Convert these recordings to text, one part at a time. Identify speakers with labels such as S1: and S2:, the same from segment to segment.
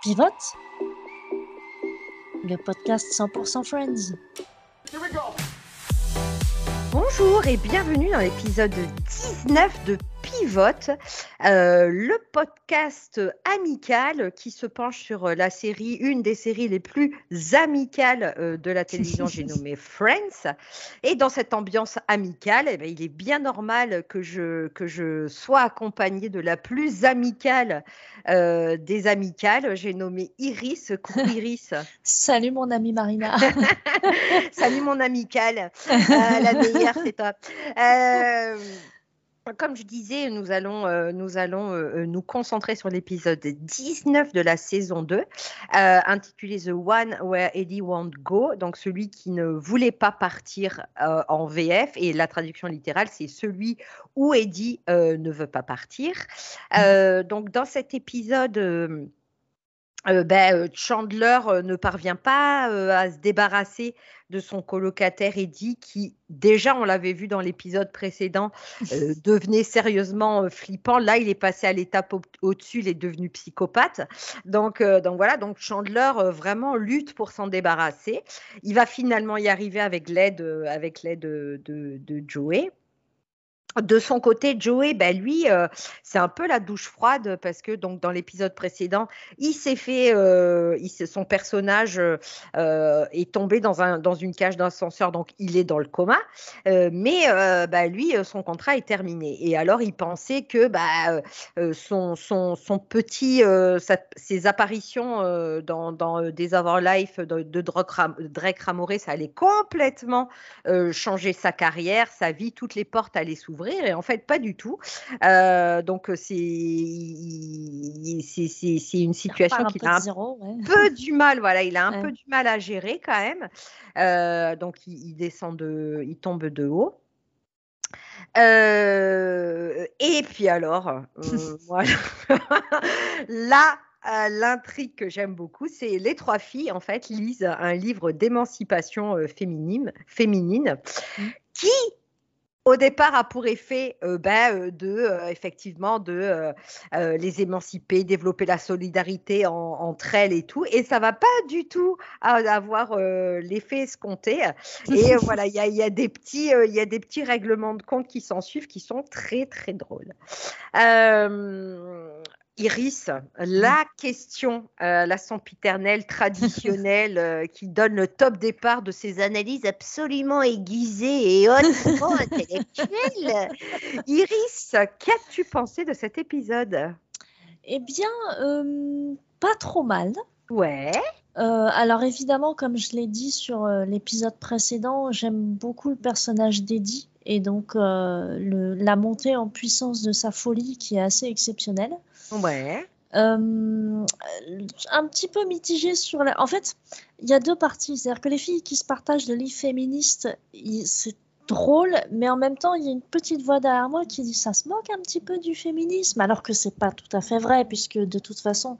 S1: Pivote Le podcast 100% Friends.
S2: Bonjour et bienvenue dans l'épisode 19 de Pivote, euh, le podcast amical qui se penche sur euh, la série, une des séries les plus amicales euh, de la télévision, j'ai nommé Friends. Et dans cette ambiance amicale, eh ben, il est bien normal que je, que je sois accompagnée de la plus amicale des amicales. J'ai nommé Iris. Coucou Iris.
S1: Salut mon amie Marina.
S2: Salut mon amicale. la meilleure, c'est toi. Comme je disais, nous allons, euh, euh, euh, nous concentrer sur l'épisode 19 de la saison 2, intitulé The One Where Eddie Won't Go, donc celui qui ne voulait pas partir en VF, et la traduction littérale, c'est celui où Eddie ne veut pas partir. Donc dans cet épisode, ben, Chandler ne parvient pas à se débarrasser de son colocataire Eddie, qui déjà, on l'avait vu dans l'épisode précédent, euh, devenait sérieusement euh, flippant. Là, il est passé à l'étape au-dessus, il est devenu psychopathe. Donc, euh, donc voilà, donc Chandler vraiment lutte pour s'en débarrasser. Il va finalement y arriver avec l'aide avec l'aide de, de Joey. De son côté, Joey, ben lui, euh, c'est un peu la douche froide parce que donc dans l'épisode précédent, il s'est fait, euh, son personnage euh, est tombé dans un dans une cage d'ascenseur, donc il est dans le coma. mais ben lui, son contrat est terminé. Et alors il pensait que bah, son, son, son petit, ses apparitions dans, dans Des Life de, de Drake Ramoray, ça allait complètement changer sa carrière, sa vie, toutes les portes allaient s'ouvrir et en fait pas du tout. Euh, donc c'est c'est une situation qui a un peu du mal, voilà, il a un peu du mal à gérer quand même. Euh, donc il, descend de, il tombe de haut. Euh, et puis alors, voilà. là, l'intrigue que j'aime beaucoup, c'est les trois filles en fait lisent un livre d'émancipation féminine, féminine mmh. qui au départ a pour effet euh, ben, euh, de euh, effectivement de les émanciper, développer la solidarité entre elles et tout, et ça va pas du tout avoir l'effet escompté. Et voilà, il y a, des petits, il y a des petits règlements de compte qui s'en suivent qui sont très très drôles. Iris, la question, euh, la sempiternelle traditionnelle euh, qui donne le top départ de ces analyses absolument aiguisées et hautement intellectuelles. Iris, qu'as-tu pensé de cet épisode?
S1: Eh bien, euh, pas trop mal.
S2: Ouais.
S1: alors évidemment, comme je l'ai dit sur l'épisode précédent, j'aime beaucoup le personnage d'Eddie et donc la montée en puissance de sa folie qui est assez exceptionnelle.
S2: Ouais.
S1: Euh, un petit peu mitigé sur la. En fait, il y a deux parties. C'est-à-dire que les filles qui se partagent de livres féministes, c'est drôle, mais en même temps, il y a une petite voix derrière moi qui dit ça se moque un petit peu du féminisme, alors que c'est pas tout à fait vrai, puisque de toute façon,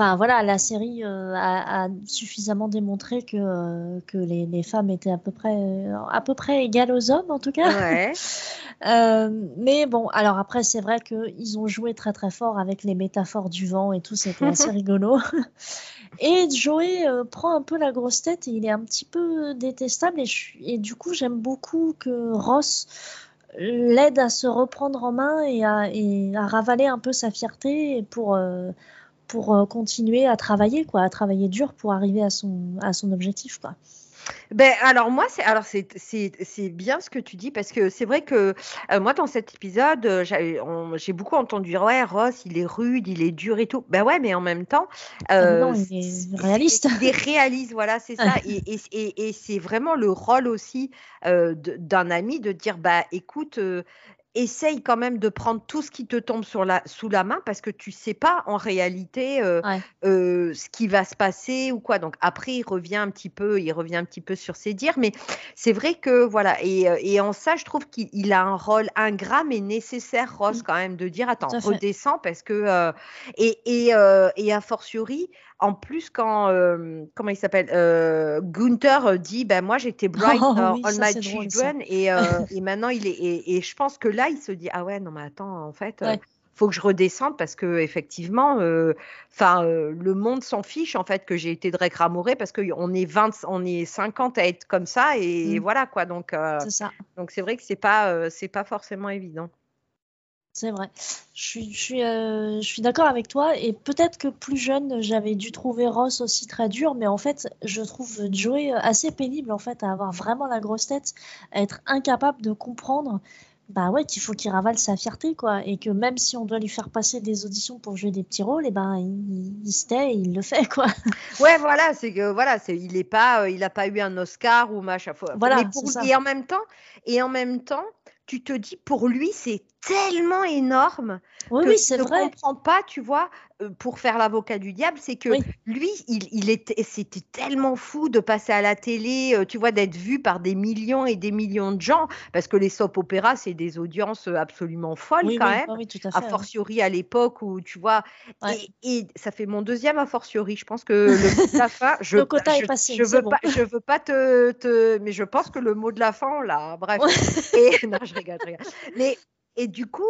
S1: Enfin voilà, la série euh, a, suffisamment démontré que, euh, que les, femmes étaient à peu près euh, à peu près égales aux hommes en tout cas. mais bon, alors après c'est vrai qu'ils ont joué très très fort avec les métaphores du vent et tout, c'était assez rigolo. et Joey prend un peu la grosse tête et il est un petit peu détestable et, et du coup j'aime beaucoup que Ross l'aide à se reprendre en main et à, et à, ravaler un peu sa fierté pour pour euh, continuer à travailler, quoi, à travailler dur pour arriver à son, à son objectif, quoi.
S2: Ben alors moi c'est alors c'est c'est bien ce que tu dis parce que c'est vrai que euh, moi dans cet épisode euh, j'ai beaucoup entendu dire ouais Ross il est rude il est dur et tout. Ben ouais mais en même temps
S1: ah non, il est réaliste.
S2: il est réaliste voilà c'est ça. Et, et, et, c'est vraiment le rôle aussi d'un ami de dire bah écoute essaye quand même de prendre tout ce qui te tombe sur la, sous la main parce que tu sais pas en réalité euh, euh, ce qui va se passer ou quoi. Donc après, il revient un petit peu, il revient un petit peu sur ses dires, mais c'est vrai que voilà. Et, euh, et en ça, je trouve qu'il a un rôle ingrat mais nécessaire, Ross, mmh. quand même, de dire attends, redescends parce que et et, et a fortiori en plus, quand, euh, comment il s'appelle euh, Gunther euh, dit ben moi j'étais bright oh, on my children et, et, maintenant il est et, je pense que là il se dit ah ouais non mais attends en fait faut que je redescende parce que effectivement, enfin, le monde s'en fiche en fait que j'ai été Drake Ramouré parce qu'on est 20, on est 50 à être comme ça et
S1: Mm.
S2: voilà quoi. Donc,
S1: C'est ça.
S2: donc c'est vrai que c'est pas, c'est pas forcément évident.
S1: C'est vrai. Je suis, je suis, euh, je suis d'accord avec toi. Et peut-être que plus jeune, j'avais dû trouver Ross aussi très dur. Mais en fait, je trouve Joey assez pénible en fait, à avoir vraiment la grosse tête, à être incapable de comprendre bah ouais, qu'il faut qu'il ravale sa fierté, quoi. Et que même si on doit lui faire passer des auditions pour jouer des petits rôles, et ben il, il se tait et il le fait, quoi.
S2: Ouais, voilà, c'est que voilà, c'est il est pas, euh, il a pas eu un Oscar ou machin. Faut-
S1: Voilà,
S2: mais pour- et en même temps, et en même temps, tu te dis pour lui c'est tellement énorme
S1: Oui,
S2: que
S1: oui, c'est
S2: ne
S1: vrai.
S2: comprend pas, tu vois, euh, pour faire l'avocat du diable, c'est que
S1: Oui.
S2: lui, il, il était, c'était tellement fou de passer à la télé, euh, tu vois, d'être vu par des millions et des millions de gens, parce que les soap opéras, c'est des audiences euh, absolument folles
S1: Oui,
S2: quand même.
S1: tout à
S2: A
S1: fait. ouais.
S2: fortiori à l'époque où tu vois,
S1: Ouais.
S2: et, et ça fait mon deuxième a fortiori. Je pense que le mot de la fin, je,
S1: Le quota est
S2: je,
S1: passé,
S2: je veux
S1: bon.
S2: pas, je veux pas te, te- mais je pense que le mot de la fin, on l'a. Bref. Et non, je rigole, je rigole. Mais et du coup,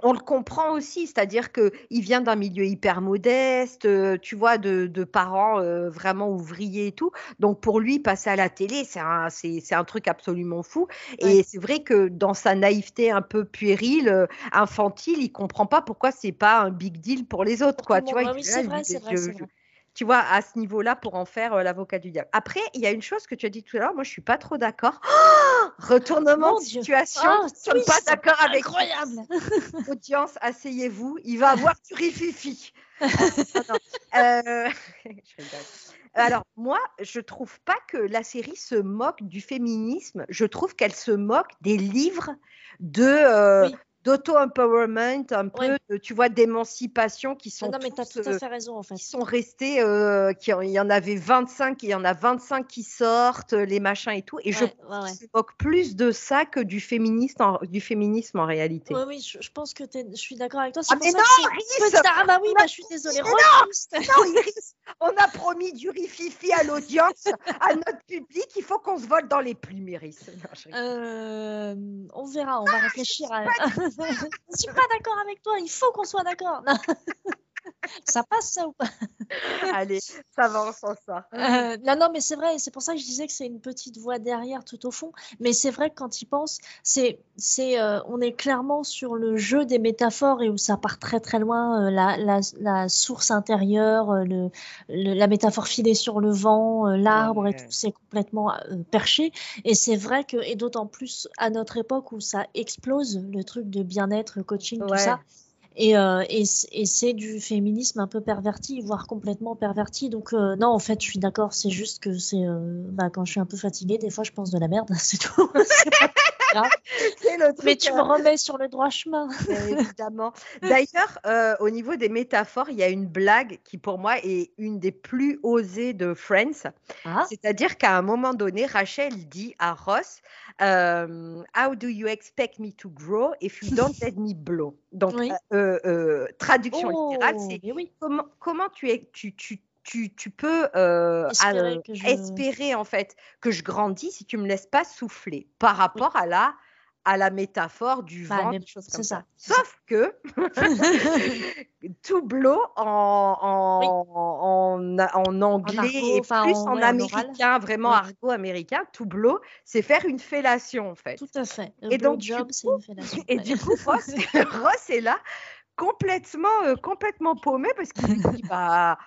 S2: on le comprend aussi, c'est-à-dire que il vient d'un milieu hyper modeste, euh, tu vois, de, de parents euh, vraiment ouvriers et tout. Donc pour lui, passer à la télé, c'est un, c'est, c'est un truc absolument fou. Et c'est vrai que dans sa naïveté un peu puérile, euh, infantile, il comprend pas pourquoi c'est pas un big deal pour les autres, quoi. Tu vois,
S1: oui,
S2: dit,
S1: c'est vrai, c'est
S2: je-
S1: vrai.
S2: Tu vois, à ce niveau-là, pour en faire euh, l'avocat du diable. Après, il y a une chose que tu as dit tout à l'heure, moi je suis pas trop d'accord. Retournement
S1: Mon
S2: de
S1: Dieu.
S2: situation,
S1: Ah,
S2: nous sommes pas d'accord avec
S1: Incroyable.
S2: Audience, asseyez-vous, il va avoir du rififi. Euh, je. Alors, moi, je trouve pas que la série se moque du féminisme. Je trouve qu'elle se moque des livres de euh,
S1: Oui.
S2: D'auto-empowerment, un peu,
S1: Ouais.
S2: de, tu vois, d'émancipation qui
S1: Ah
S2: sont
S1: Non, mais t'as
S2: tous,
S1: tout à
S2: euh,
S1: fait raison, en fait.
S2: qui sont restés, euh, qui, il y en avait 25, il y en a 25 qui sortent, les machins et tout. Et je
S1: Ouais, ouais, ouais.
S2: se moque plus de ça que du féminisme en, du féminisme en réalité.
S1: Oui, oui, je, je pense que je suis d'accord avec toi.
S2: Ah, mais
S1: ça
S2: non,
S1: petit- Ah bah oui,
S2: on a-
S1: bah, je suis désolée.
S2: Mais
S1: Retwist.
S2: Non, Iris, on a promis du rififi à l'audience, à notre public. Il faut qu'on se vole dans les plumes, Iris. Non, je.
S1: Euh, verra, on va réfléchir à. je suis pas d'accord avec toi, il faut qu'on soit d'accord. Ça passe ça ou pas?
S2: Allez, ça va, on sent ça.
S1: Euh, Non, non, mais c'est vrai, c'est pour ça que je disais que c'est une petite voix derrière tout au fond. Mais c'est vrai que quand il pense, c'est, c'est, euh, on est clairement sur le jeu des métaphores et où ça part très très loin. euh, la, la, la source intérieure, euh, le, le- la métaphore filée sur le vent, euh, l'arbre et
S2: Ouais.
S1: tout, c'est complètement euh, perché. Et c'est vrai que, et d'autant plus à notre époque où ça explose, le truc de bien-être, coaching, tout ça. Et, euh, et, c'est du féminisme un peu perverti, voire complètement perverti. Donc, euh, non, en fait, je suis d'accord. C'est juste que c'est. euh, bah, quand je suis un peu fatiguée, des fois, je pense de la merde, c'est tout.
S2: Le truc.
S1: Mais tu
S2: euh,
S1: me remets sur le droit chemin.
S2: Évidemment. D'ailleurs, euh, au niveau des métaphores, il y a une blague qui, pour moi, est une des plus osées de Friends.
S1: Ah,
S2: C'est-à-dire qu'à un moment donné, Rachel dit à Ross euh, How do you expect me to grow if you don't let me blow? Donc,
S1: Oui.
S2: euh, euh, traduction
S1: oh,
S2: littérale, c'est
S1: oui.
S2: comment, comment tu, es, tu, tu, tu, tu peux euh,
S1: Espérer que je-
S2: espérer en fait que je grandis si tu me laisses pas souffler par rapport à la à la métaphore du
S1: Bah,
S2: comme
S1: ça,
S2: ça.
S1: c'est ça.
S2: Sauf que to blow en, en, en, en anglais
S1: argot,
S2: et plus
S1: en- ouais,
S2: américain, vraiment argot américain, to blow, c'est faire une fellation en fait.
S1: Tout à fait.
S2: Et donc,
S1: c'est une fellation.
S2: Et
S1: Ouais.
S2: du coup, Ross, Ross est là, complètement, euh, complètement paumé parce qu'il dit bah,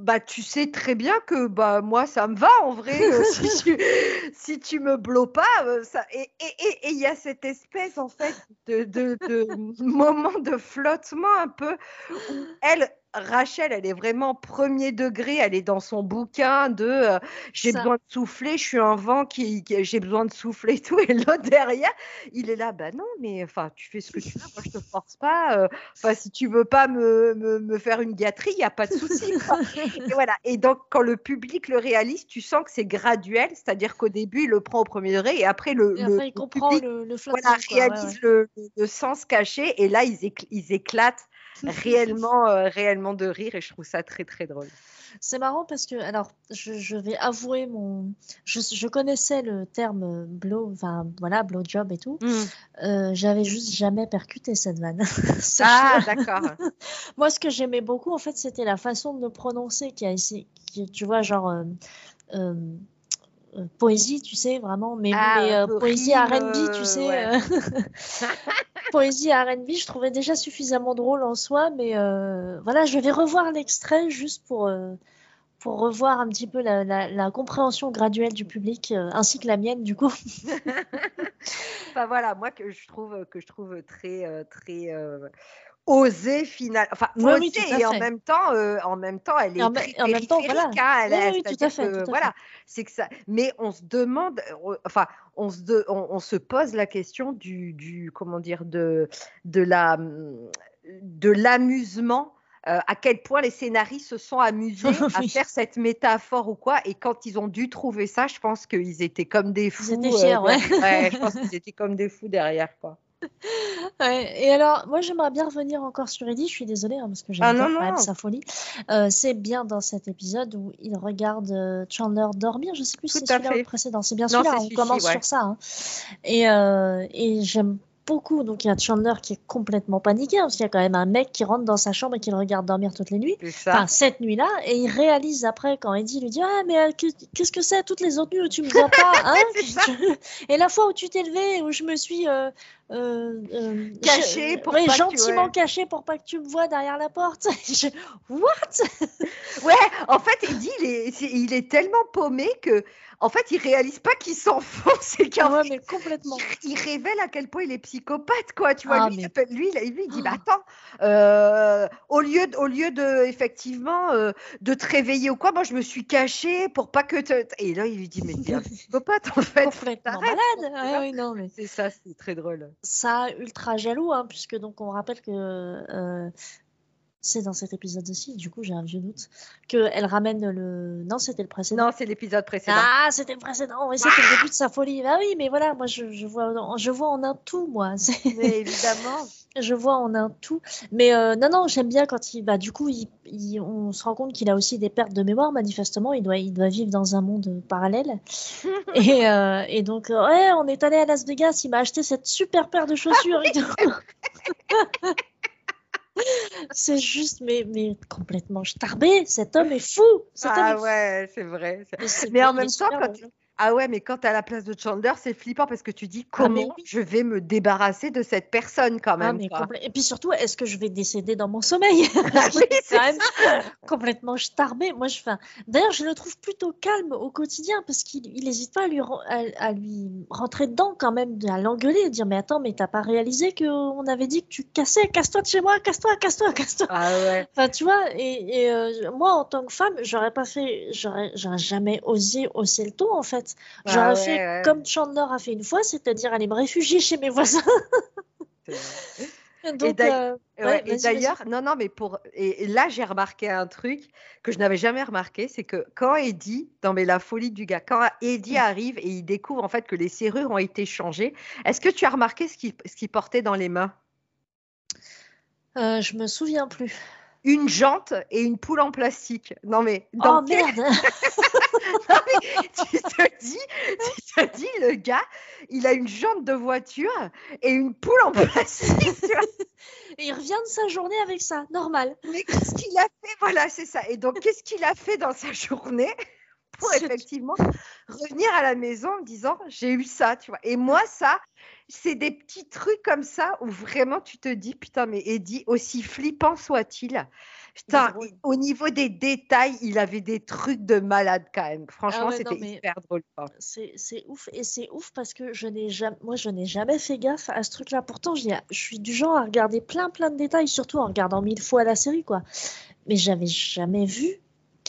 S2: bah, tu sais très bien que bah, moi, ça me va en vrai. euh, si, tu, si tu me blows pas, euh, ça. Et il et, et, et il y a cette espèce en fait de, de, de moment de flottement un peu où elle. Rachel, elle est vraiment premier degré, elle est dans son bouquin de euh, j'ai besoin de souffler, je suis un vent qui, qui- j'ai besoin de souffler et tout, et l'autre derrière, il est là, bah non, mais enfin, tu fais ce que tu veux, moi je te force pas. euh, Enfin, si tu veux pas me, me, me faire une gâterie, il n'y a pas de souci. et voilà. Et donc, quand le public le réalise, tu sens que c'est graduel, c'est-à-dire qu'au début, il le prend au premier degré, et après, le,
S1: Et
S2: le-
S1: il
S2: le
S1: comprend
S2: public
S1: le, le flottement.
S2: voilà,
S1: quoi, ouais,
S2: réalise
S1: ouais.
S2: Le, sens caché, et là, ils, écl- ils éclatent réellement, euh, réellement de rire, et je trouve ça très, très drôle.
S1: C'est marrant parce que, alors, je, je vais avouer mon. Je, je, connaissais le terme blow, enfin, voilà, blowjob et tout. Mm. Euh, J'avais juste jamais percuté cette vanne.
S2: ah, d'accord.
S1: Moi, ce que j'aimais beaucoup, en fait, c'était la façon de le prononcer qui a ici, qui, tu vois, genre. Euh, euh, euh, poésie, tu sais, vraiment, mais, ah, poésie RB, tu sais. poésie RB, je trouvais déjà suffisamment drôle en soi, mais voilà, je vais revoir l'extrait juste pour, pour revoir un petit peu la, compréhension graduelle du public, ainsi que la mienne, du coup.
S2: enfin voilà, moi que je trouve, que je trouve très, très oser final enfin oser et en même temps euh, en même temps elle est en, en même temps voilà hein, elle, oui, tout à fait, voilà c'est que ça mais on se demande euh, enfin on se on, se pose la question du, du comment dire de de la de l'amusement euh, à quel point les scénaristes se sont amusés à faire cette métaphore ou quoi. Et quand ils ont dû trouver ça, je pense qu'ils étaient comme des fous.
S1: Ils étaient fiers, ouais.
S2: ouais. Je pense qu'ils étaient comme des fous derrière, quoi.
S1: et alors, moi, j'aimerais bien revenir encore sur Eddie. Je suis désolée hein, parce que j'aime ah, quand même sa folie. Euh, c'est bien dans cet épisode où il regarde euh, Chandler dormir. Je sais plus si c'est celui-là ou précédent. C'est bien celui-là. On commence sur ça. Hein. Et, euh, et j'aime beaucoup. Donc il y a Chandler qui est complètement paniqué parce qu'il y a quand même un mec qui rentre dans sa chambre et qui le regarde dormir toutes les nuits. Enfin, cette nuit-là. Et il réalise après quand Eddie lui dit Ah, mais euh, qu'est-ce que c'est? Toutes les autres nuits où tu me vois pas hein? Et la fois où tu t'es levé, où je me suis. Euh,
S2: euh, caché pour
S1: pas gentiment caché pour pas que tu me vois derrière la porte. What?
S2: Ouais, en fait, Eddie, il est, il est tellement paumé que en fait, il réalise pas qu'il s'enfonce et qu'en
S1: ouais, complètement.
S2: Il, révèle à quel point il est psychopathe, quoi. Tu vois, ah, lui, lui, lui, il dit, bah, attends, euh, au lieu, de, au lieu de, effectivement, euh, de te réveiller ou quoi, moi, je me suis caché pour pas que Et là, il lui dit, mais t'es un psychopathe, en fait.
S1: Complètement malade.
S2: Ah, oui, non, mais... C'est ça, c'est très drôle.
S1: Ça, ultra jaloux, hein, puisque donc on rappelle que euh, c'est dans cet épisode aussi, du coup j'ai un vieux doute, qu'elle ramène le... Non, c'était le précédent.
S2: Non, c'est l'épisode précédent.
S1: Ah, c'était le précédent, oui, c'était le début de sa folie. Ah oui, mais voilà, moi je, je, vois, je vois en un tout, moi.
S2: Mais évidemment.
S1: Je vois en un tout. Mais euh, non, non, j'aime bien quand il... Bah, du coup, il, on se rend compte qu'il a aussi des pertes de mémoire, manifestement. Il doit, il doit vivre dans un monde parallèle. et, euh, et, donc, ouais, on est allé à Las Vegas, il m'a acheté cette super paire de chaussures. c'est juste, mais, mais complètement starbé. Cet homme est fou.
S2: ah ouais, c'est vrai. Mais, en même temps, quand, ah ouais, mais quand tu à la place de Chandler, c'est flippant parce que tu dis ah, comment je vais me débarrasser de cette personne quand ah, même.
S1: Et puis surtout, est-ce que je vais décéder dans mon sommeil?
S2: Oui, C'est quand même
S1: complètement starbé. Moi, je, d'ailleurs, je le trouve plutôt calme au quotidien parce qu'il n'hésite pas à lui, à, lui rentrer dedans quand même, à l'engueuler, et dire mais attends, mais t'as pas réalisé qu'on avait dit que tu cassais, casse-toi de chez moi, casse-toi, casse-toi, casse-toi.
S2: Ah ouais.
S1: Enfin, tu vois, et, euh, moi en tant que femme, j'aurais pas fait, j'aurais jamais osé hausser le ton en fait. Bah J'aurais fait comme Chandler a fait une fois, c'est-à-dire aller me réfugier chez mes voisins.
S2: Donc, et d'ailleurs, non, non, mais pour. Et, là, j'ai remarqué un truc que je n'avais jamais remarqué c'est que quand Eddie, dans mais la folie du gars, quand Eddie arrive et il découvre en fait que les serrures ont été changées, est-ce que tu as remarqué ce qu'il portait dans les mains?
S1: Euh, Je me souviens plus
S2: une jante et une poule en plastique. Non mais
S1: oh merde
S2: tu te dis, tu te dis le gars, il a une jante de voiture et une poule en plastique.
S1: et il revient de sa journée avec ça, normal.
S2: Mais qu'est-ce qu'il a fait? Voilà, c'est ça. Et donc qu'est-ce qu'il a fait dans sa journée pour effectivement revenir à la maison en me disant j'ai eu ça, tu vois. Et moi ça, c'est des petits trucs comme ça où vraiment tu te dis putain mais Eddie aussi flippant soit-il. Putain au niveau des détails il avait des trucs de malade quand même. Franchement ah c'était hyper drôle
S1: c'est ouf et c'est ouf parce que je n'ai jamais moi je n'ai jamais fait gaffe à ce truc là pourtant je suis du genre à regarder plein plein de détails surtout en regardant mille fois la série quoi. Mais j'avais jamais vu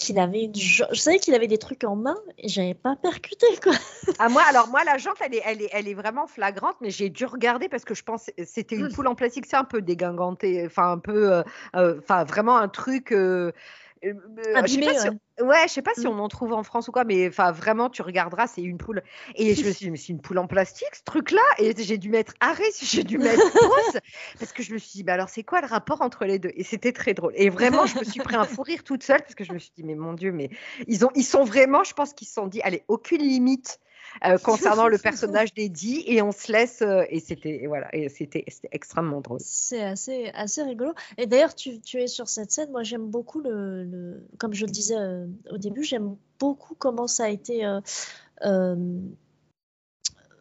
S1: qu'il avait je savais qu'il avait des trucs en main et j'avais pas percuté quoi.
S2: Ah moi alors moi la jante elle est elle est, elle est vraiment flagrante mais j'ai dû regarder parce que je pense c'était une hmm. poule en plastique c'est un peu dégingantée enfin un peu euh, euh, enfin vraiment un truc euh,
S1: Abîmé,
S2: Ouais, je sais pas si
S1: Mm.
S2: on en trouve en France ou quoi, mais enfin vraiment, tu regarderas, c'est une poule. Et je me suis dit, mais c'est une poule en plastique, ce truc-là? Et j'ai dû mettre arrêt, j'ai dû mettre pause, parce que je me suis dit, bah alors c'est quoi le rapport entre les deux? Et c'était très drôle. Et vraiment, je me suis pris un fou rire toute seule, parce que je me suis dit, mais mon Dieu, mais ils, ont, ils sont vraiment, je pense qu'ils se sont dit, allez, aucune limite. euh, concernant le personnage d'Eddie et on se laisse euh, et c'était voilà et c'était c'était extrêmement drôle.
S1: C'est assez, assez rigolo. Et d'ailleurs, tu, tu es sur cette scène. Moi, j'aime beaucoup le, le- Comme je le disais euh, au début, j'aime beaucoup comment ça a été euh, euh,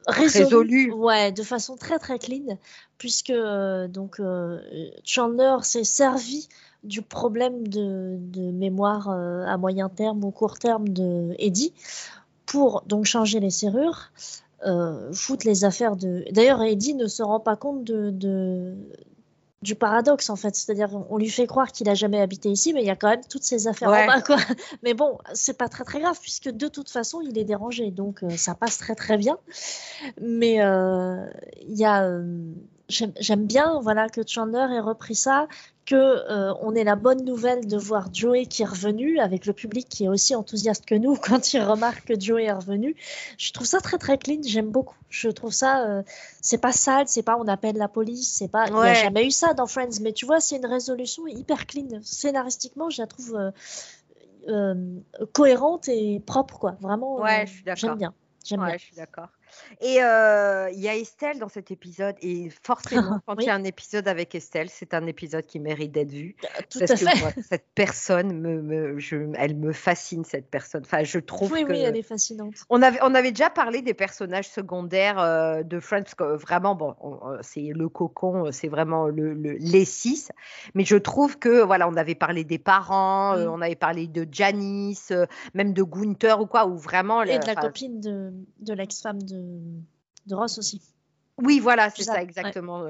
S1: résolu. Ouais, de façon très très clean, puisque euh, donc euh, Chandler s'est servi du problème de, de mémoire euh, à moyen terme ou court terme de Eddie pour donc changer les serrures, foutre les affaires de. D'ailleurs, Eddie ne se rend pas compte de, de- du paradoxe en fait, c'est-à-dire on lui fait croire qu'il a jamais habité ici, mais il y a quand même toutes ces affaires
S2: Ouais.
S1: en bas quoi. Mais bon, c'est pas très très grave puisque de toute façon il est dérangé, donc euh, ça passe très très bien. Mais euh, il y a, euh, j'aime bien voilà que Chandler ait repris ça, que euh, on ait la bonne nouvelle de voir Joey qui est revenu avec le public qui est aussi enthousiaste que nous quand il remarque que Joey est revenu. Je trouve ça très très clean, j'aime beaucoup. Je trouve ça, euh, c'est pas sale, c'est pas on appelle la police, c'est pas, il n'y a jamais eu ça dans Friends, mais tu vois c'est une résolution hyper clean. Scénaristiquement, je la trouve euh, cohérente et propre quoi. Vraiment,
S2: Ouais, je suis d'accord.
S1: j'aime bien. J'aime
S2: Ouais,
S1: bien.
S2: je suis d'accord. Et euh, il y a Estelle dans cet épisode, et forcément, quand il
S1: Oui.
S2: y a un épisode avec Estelle, c'est un épisode qui mérite d'être vu.
S1: Tout
S2: Parce
S1: à
S2: que
S1: fait.
S2: moi, cette personne, me, me- je- elle me fascine, cette personne. Enfin, je trouve
S1: Oui,
S2: que...
S1: oui, elle est fascinante.
S2: On avait, on avait déjà parlé des personnages secondaires euh, de Friends, que vraiment, bon, on- euh, c'est le cocon, c'est vraiment le, le- les six. Mais je trouve que, voilà, on avait parlé des parents, euh,
S1: Mm.
S2: on avait parlé de Janice, même de Gunther ou quoi, où vraiment.
S1: Et de la copine de, de l'ex-femme de, de Ross aussi.
S2: Oui, voilà, c'est ça exactement.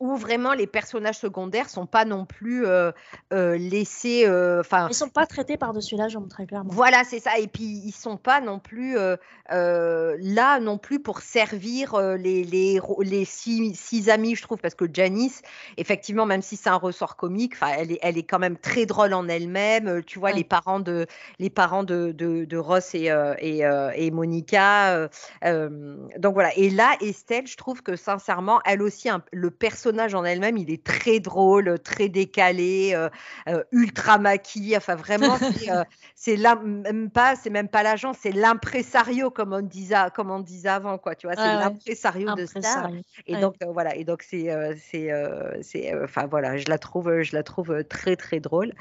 S2: Où vraiment les personnages secondaires sont pas non plus euh, euh, laissés. euh, Enfin,
S1: Ils sont pas traités par-dessus la jambe, très clairement.
S2: voilà, c'est ça. Et puis ils sont pas non plus euh, euh, là non plus pour servir euh, les, les, les six, six amis, je trouve, parce que Janice, effectivement, même si c'est un ressort comique, enfin, elle est, elle est quand même très drôle en elle-même. Euh, Tu vois,
S1: Ouais.
S2: les parents de les parents de, de, de Ross et euh, et, euh, et Monica. euh, euh, donc voilà. Et là, Estelle, je trouve que sincèrement, elle aussi, un- le personnage en elle-même, il est très drôle, très décalé, euh, euh, ultra maquillé. Enfin, vraiment, c'est euh, là même pas, c'est même pas l'agent, c'est l'impresario comme on disait, comme on disait avant, quoi. Tu vois, c'est
S1: Ouais, ouais.
S2: l'impresario de Star. Et
S1: Ouais.
S2: donc euh, voilà, et donc c'est euh, c'est euh, c'est euh, enfin voilà, je la trouve euh, je la trouve euh, très très drôle.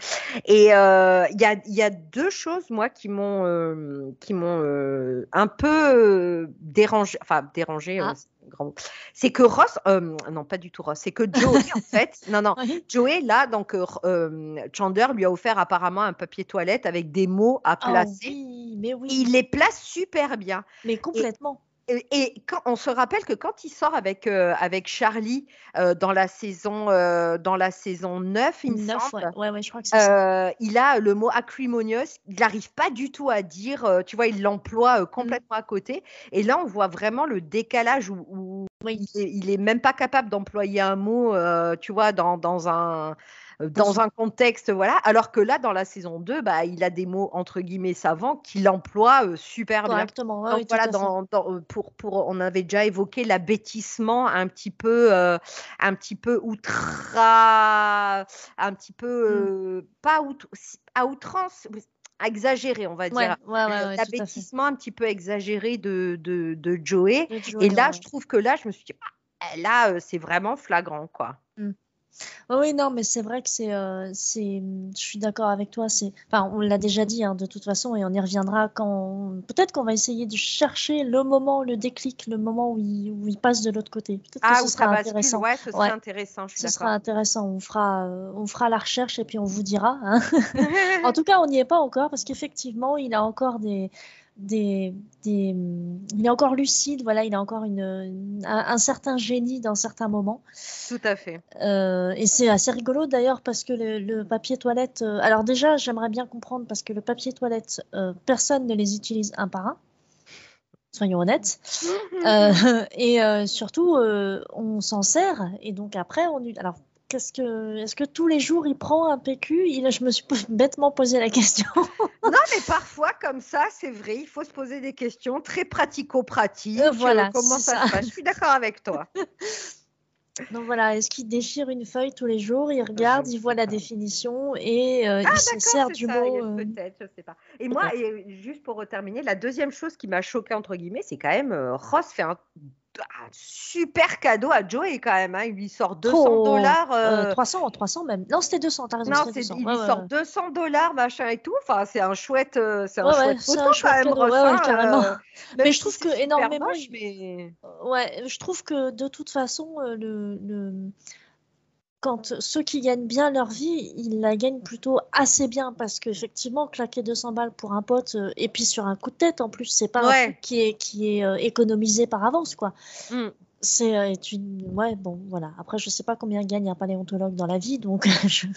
S2: Et euh, il y a il y a deux choses moi qui m'ont euh, qui m'ont euh, un peu euh, dérangé, enfin dérangé. euh,
S1: Ah.
S2: C'est grand que Ross, euh, non pas du tout Ross, c'est que Joey en fait, non non. Joey là donc euh, euh, Chandler lui a offert apparemment un papier toilette avec des mots à
S1: Oh
S2: placer.
S1: oui, mais oui,
S2: il les place super bien.
S1: mais complètement.
S2: Et, et quand, on se rappelle que quand il sort avec, euh, avec Charlie euh, dans, la saison, euh, dans la saison 9, il me
S1: Neuf,
S2: semble,
S1: ouais. ouais, ouais, je crois que c'est ça.
S2: il a le mot acrimonious. Il n'arrive pas du tout à dire, tu vois, il l'emploie euh, complètement à côté. Et là, on voit vraiment le décalage où, où
S1: Oui.
S2: il, est, il est même pas capable d'employer un mot, tu vois, dans, dans un dans un contexte, voilà. Alors que là, dans la saison 2, bah, il a des mots entre guillemets savants qu'il emploie euh, super bien.
S1: Ouais,
S2: Donc
S1: oui,
S2: voilà, dans, dans- pour, pour, on avait déjà évoqué l'abêtissement un petit peu, euh, un petit peu outra, un petit peu
S1: Mm.
S2: euh, pas out- à outrance, exagéré, on va dire.
S1: ouais, ouais, ouais.
S2: L'abêtissement un petit peu exagéré de, de, de Joey. Et là, je trouve que là, je me suis dit, ah, là, euh, c'est vraiment flagrant, quoi.
S1: Oui, oui, non, mais c'est vrai que c'est, euh, c'est, je suis d'accord avec toi. C'est, enfin, on l'a déjà dit hein, de toute façon, et on y reviendra quand. Peut-être qu'on va essayer de chercher le moment, le déclic, le moment où il, où il passe de l'autre côté. Peut-être que
S2: Ah,
S1: ce sera
S2: bascule,
S1: intéressant.
S2: ouais, ce
S1: Ouais.
S2: intéressant, je suis
S1: Ce sera intéressant. On fera, euh, on fera la recherche et puis on vous dira. hein. En tout cas, on n'y est pas encore parce qu'effectivement, il a encore des, des, des, il est encore lucide. Voilà, il a encore une, une- un, un certain génie dans certains moments.
S2: Tout à fait.
S1: Euh, et c'est assez rigolo d'ailleurs parce que le, le papier toilette. euh, alors déjà, j'aimerais bien comprendre parce que le papier toilette, euh, personne ne les utilise un par un. Soyons honnêtes. Et surtout, on s'en sert et donc après, on. Alors, Qu'est-ce que, est-ce que tous les jours il prend un PQ il, Je me suis bêtement posé la question.
S2: non, mais parfois, comme ça, c'est vrai, il faut se poser des questions très pratico-pratiques.
S1: Euh, voilà,
S2: comment ça,
S1: ça.
S2: se passe Je suis d'accord avec toi.
S1: Donc voilà, est-ce qu'il déchire une feuille tous les jours, il regarde, il voit la définition et euh,
S2: Ah,
S1: il se sert du
S2: ça,
S1: mot. euh,
S2: Peut-être, je sais pas. Et moi, et juste pour terminer, la deuxième chose qui m'a choquée, entre guillemets, c'est quand même euh, Ross fait un, un super cadeau à Joey quand même. hein. Il lui sort 200
S1: trop,
S2: dollars.
S1: euh,
S2: euh,
S1: 300, 300 même. Non, c'était 200, t'as raison.
S2: non,
S1: c'était
S2: c'est,
S1: 200.
S2: il
S1: Ouais,
S2: lui
S1: ouais,
S2: sort
S1: ouais.
S2: 200 dollars, machin et tout. Enfin, c'est un chouette, euh, c'est un
S1: Ouais,
S2: chouette photo
S1: un chouette
S2: quand même,
S1: carrément.
S2: euh,
S1: Mais je trouve que énormément,
S2: moche,
S1: il-
S2: mais...
S1: Ouais, je trouve que de toute façon, euh, le, le- quand ceux qui gagnent bien leur vie, ils la gagnent plutôt assez bien parce qu'effectivement, claquer 200 balles pour un pote euh, et puis sur un coup de tête en plus, c'est pas un truc qui est, qui est euh, économisé par avance, quoi.
S2: Hmm.
S1: C'est euh, une... Ouais, bon, voilà. Après, je sais pas combien gagne un paléontologue dans la vie, donc je-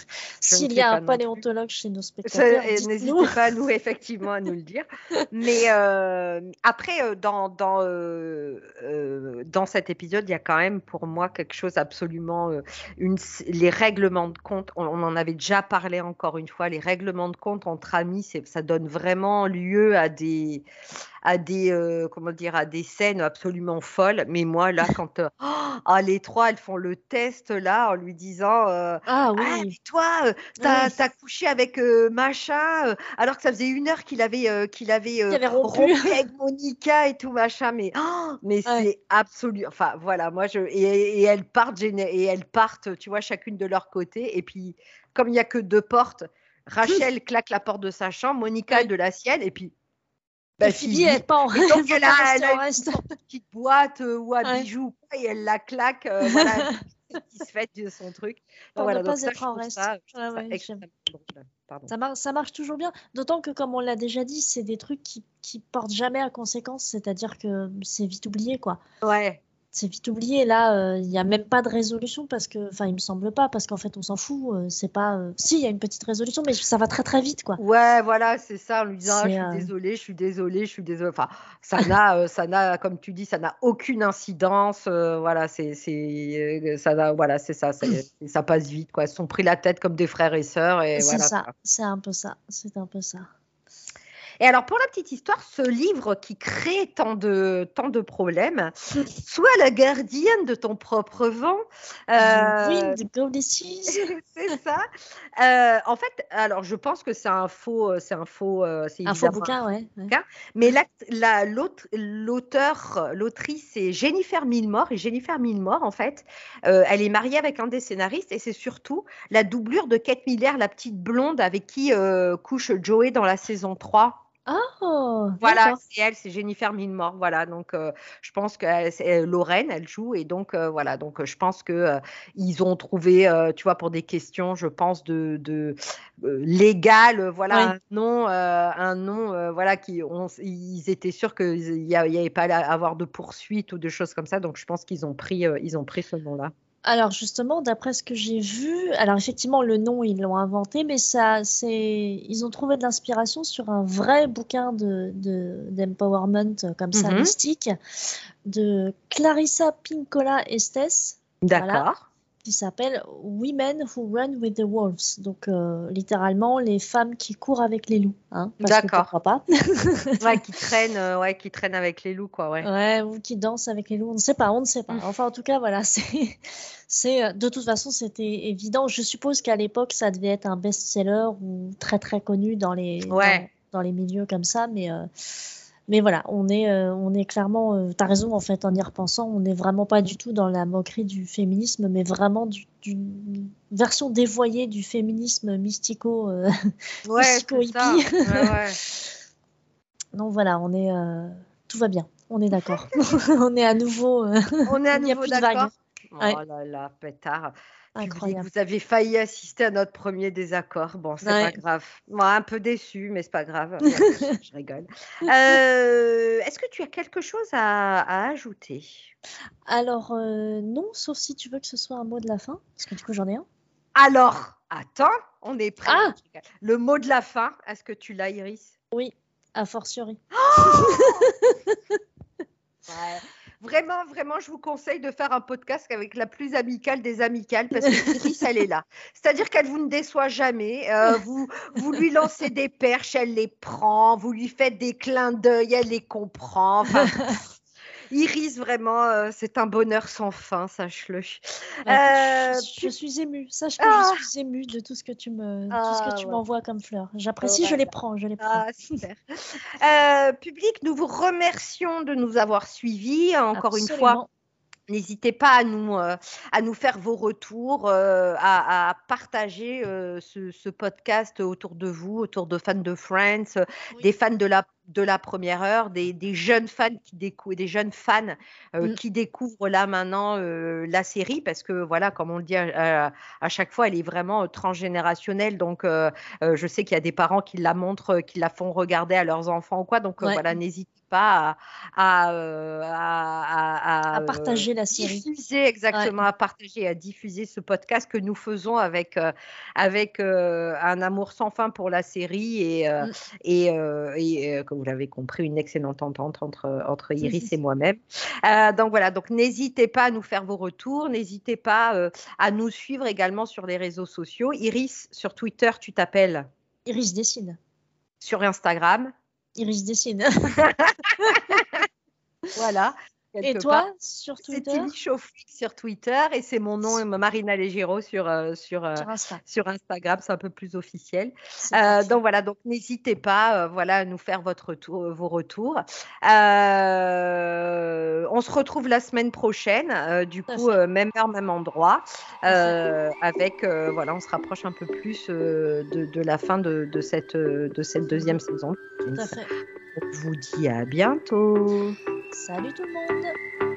S1: s'il y a un paléontologue chez nos spectateurs, dites-nous.
S2: N'hésitez pas nous, effectivement, à nous le dire. Mais euh, après, euh, dans, dans, euh, euh, dans cet épisode, il y a quand même pour moi quelque chose absolument. euh, une, les règlements de compte, on, on en avait déjà parlé encore une fois, les règlements de compte entre amis, ça donne vraiment lieu à des. À des, euh, comment dire, à des scènes absolument folles. Mais moi, là, quand euh, ah, les trois, elles font le test, là, en lui disant euh,
S1: Ah
S2: ah,
S1: oui,
S2: mais toi, euh, t'as
S1: Oui.
S2: couché avec machin, alors que ça faisait une heure qu'il avait, qu'il avait,
S1: rompu.
S2: rompu avec Monica et tout machin, mais, oh, mais
S1: Ouais.
S2: c'est absolu. Enfin, voilà, moi, je, et, et elles partent, et elles partent, tu vois, chacune de leur côté. Et puis, comme il n'y a que deux portes, Rachel claque la porte de sa chambre, Monica de la sienne, et puis, bah,
S1: Phoebe, elle part
S2: donc,
S1: elle
S2: elle a, une
S1: reste.
S2: de petite boîte euh, ou à
S1: Ouais.
S2: bijoux, quoi, et elle la claque, euh, voilà, satisfaite de son truc.
S1: Pour
S2: voilà, donc
S1: pas
S2: ça,
S1: être en reste.
S2: ça, je
S1: Ouais,
S2: trouve ça
S1: ouais,
S2: extrêmement
S1: j'aime.
S2: drôle. Pardon.
S1: Ça, mar- ça marche toujours bien. D'autant que, comme on l'a déjà dit, c'est des trucs qui, qui portent jamais à conséquence. C'est-à-dire que c'est vite oublié, quoi.
S2: Ouais,
S1: C'est vite oublié. Là, euh, il n'y a même pas de résolution parce que, enfin, il me semble pas, parce qu'en fait, on s'en fout. euh, c'est pas. euh, Si, il y a une petite résolution, mais ça va très très vite, quoi.
S2: ouais, voilà, c'est ça, en lui disant, ah, je suis désolée, je suis désolée, je suis désolée. Enfin, ça n'a, ça n'a, comme tu dis, ça n'a aucune incidence. euh, voilà, c'est, c'est, ça, voilà, c'est ça, ça passe vite, quoi. Ils se sont pris la tête comme des frères et sœurs, et
S1: C'est
S2: voilà.
S1: ça. C'est un peu ça. C'est un peu ça.
S2: Et alors, pour la petite histoire, ce livre qui crée tant de, tant de problèmes, sois la gardienne de ton propre vent. euh, c'est ça. Euh, en fait, alors je pense que c'est un faux, euh, c'est un faux, euh, c'est
S1: Un faux bouquin, ouais. ouais.
S2: bouquin. Mais la- l'auteur, l'autrice, c'est Jennifer Milmore. Et Jennifer Milmore, en fait, euh, elle est mariée avec un des scénaristes et c'est surtout la doublure de Kate Miller, la petite blonde avec qui euh, couche Joey dans la saison 3.
S1: Oh,
S2: Voilà, c'est elle, c'est Jennifer Milmore. Voilà, donc euh, je pense que elle- c'est euh, Lorraine, elle joue et donc euh, voilà, donc euh, je pense que euh, ils ont trouvé, euh, tu vois, pour des questions, je pense de, de euh, légales, euh, voilà, un nom, euh, un nom, euh, voilà, qui on, ils étaient sûrs qu'il n'y avait pas à avoir de poursuite ou de choses comme ça, donc je pense qu'ils ont pris, euh, ils ont pris ce nom-là.
S1: Alors justement, d'après ce que j'ai vu, alors effectivement le nom ils l'ont inventé, mais ça, c'est, ils ont trouvé de l'inspiration sur un vrai bouquin de, de- d'empowerment euh, comme ça
S2: Mhm.
S1: mystique de Clarissa Pinkola Estes
S2: D'accord.
S1: Voilà. Qui s'appelle Women Who Run with the Wolves. Donc euh, littéralement les femmes qui courent avec les loups. Hein,
S2: D'accord.
S1: pas.
S2: ouais, qui traînent, euh, ouais, qui traînent avec les loups, quoi, ouais.
S1: Ouais, ou qui dansent avec les loups, on ne sait pas, on ne sait pas.
S2: Mm.
S1: Enfin, en tout cas, voilà, c'est, c'est, euh, de toute façon, c'était évident. Je suppose qu'à l'époque, ça devait être un best-seller ou très très connu dans les,
S2: Ouais.
S1: dans, dans les milieux comme ça, mais, euh, mais voilà, on est, euh, on est clairement, euh, t'as raison en fait, en y repensant, on n'est vraiment pas du tout dans la moquerie du féminisme, mais vraiment du- d'une version dévoyée du féminisme mystico. euh,
S2: Ouais, ça.
S1: hippie.
S2: Ouais, ouais.
S1: Donc voilà, on est, euh, tout va bien, on est d'accord. on est à nouveau. euh,
S2: On est à
S1: Il n'y a
S2: nouveau
S1: plus de vagues.
S2: d'accord.
S1: Ouais.
S2: Oh là là, pétard.
S1: Incroyable.
S2: vous avez failli assister à notre premier désaccord. Bon, c'est
S1: Ouais.
S2: pas grave. Moi, un peu déçu, mais c'est pas grave. Je rigole. Euh, Est-ce que tu as quelque chose à, à ajouter?
S1: Alors, euh, non, sauf si tu veux que ce soit un mot de la fin, parce que du coup, j'en ai un.
S2: Alors, attends, on est prêt.
S1: Ah
S2: Le mot de la fin, est-ce que tu l'as, Iris?
S1: Oui, a fortiori.
S2: Ouais. Vraiment, vraiment, je vous conseille de faire un podcast avec la plus amicale des amicales parce que Iris, elle est là. C'est-à-dire qu'elle vous ne déçoit jamais. Euh, vous, vous lui lancez des perches, elle les prend. Vous lui faites des clins d'œil, elle les comprend. Iris, vraiment, euh, c'est un bonheur sans fin, sache-le.
S1: Euh, je, suis émue. Sache que je ah. suis émue de tout ce que tu me, tout ce que ah, m'envoies comme fleurs. J'apprécie, je les prends, je les prends. Ah, super.
S2: Euh, public, nous vous remercions de nous avoir suivis. Encore une fois, N'hésitez pas à nous, euh, à nous faire vos retours, euh, à, partager euh, ce, podcast autour de vous, autour de fans de Friends, des fans de la, de la première heure, des, jeunes fans qui découvrent, des jeunes fans mm. qui découvrent là maintenant la série, parce que voilà, comme on le dit à, chaque fois, elle est vraiment transgénérationnelle. Donc, je sais qu'il y a des parents qui la montrent, qui la font regarder à leurs enfants ou quoi. Donc voilà, n'hésitez pas à,
S1: à, partager la série.
S2: Diffuser, exactement, à partager, à diffuser ce podcast que nous faisons avec, euh, avec euh, un amour sans fin pour la série et, euh, mm. et, vous l'avez compris, une excellente entente entre, entre Iris et moi-même. donc voilà, donc n'hésitez pas à nous faire vos retours, n'hésitez pas à nous suivre également sur les réseaux sociaux. Iris, sur Twitter, tu t'appelles
S1: Iris Dessine.
S2: Sur Instagram
S1: Iris dessine.
S2: voilà.
S1: Et toi, sur Twitter
S2: C'est Tilly sur Twitter et c'est mon nom, Marina Legiro, sur, euh, sur, euh, sur, Instagram. C'est un peu plus officiel. Euh, donc voilà, donc n'hésitez pas voilà, à nous faire votre retour, vos retours. on se retrouve la semaine prochaine, du coup, même heure, même endroit. avec, voilà, on se rapproche un peu plus de, de, la fin de, de, cette, de cette deuxième saison.
S1: Tout à fait.
S2: On vous dit à bientôt.
S1: Salut tout le monde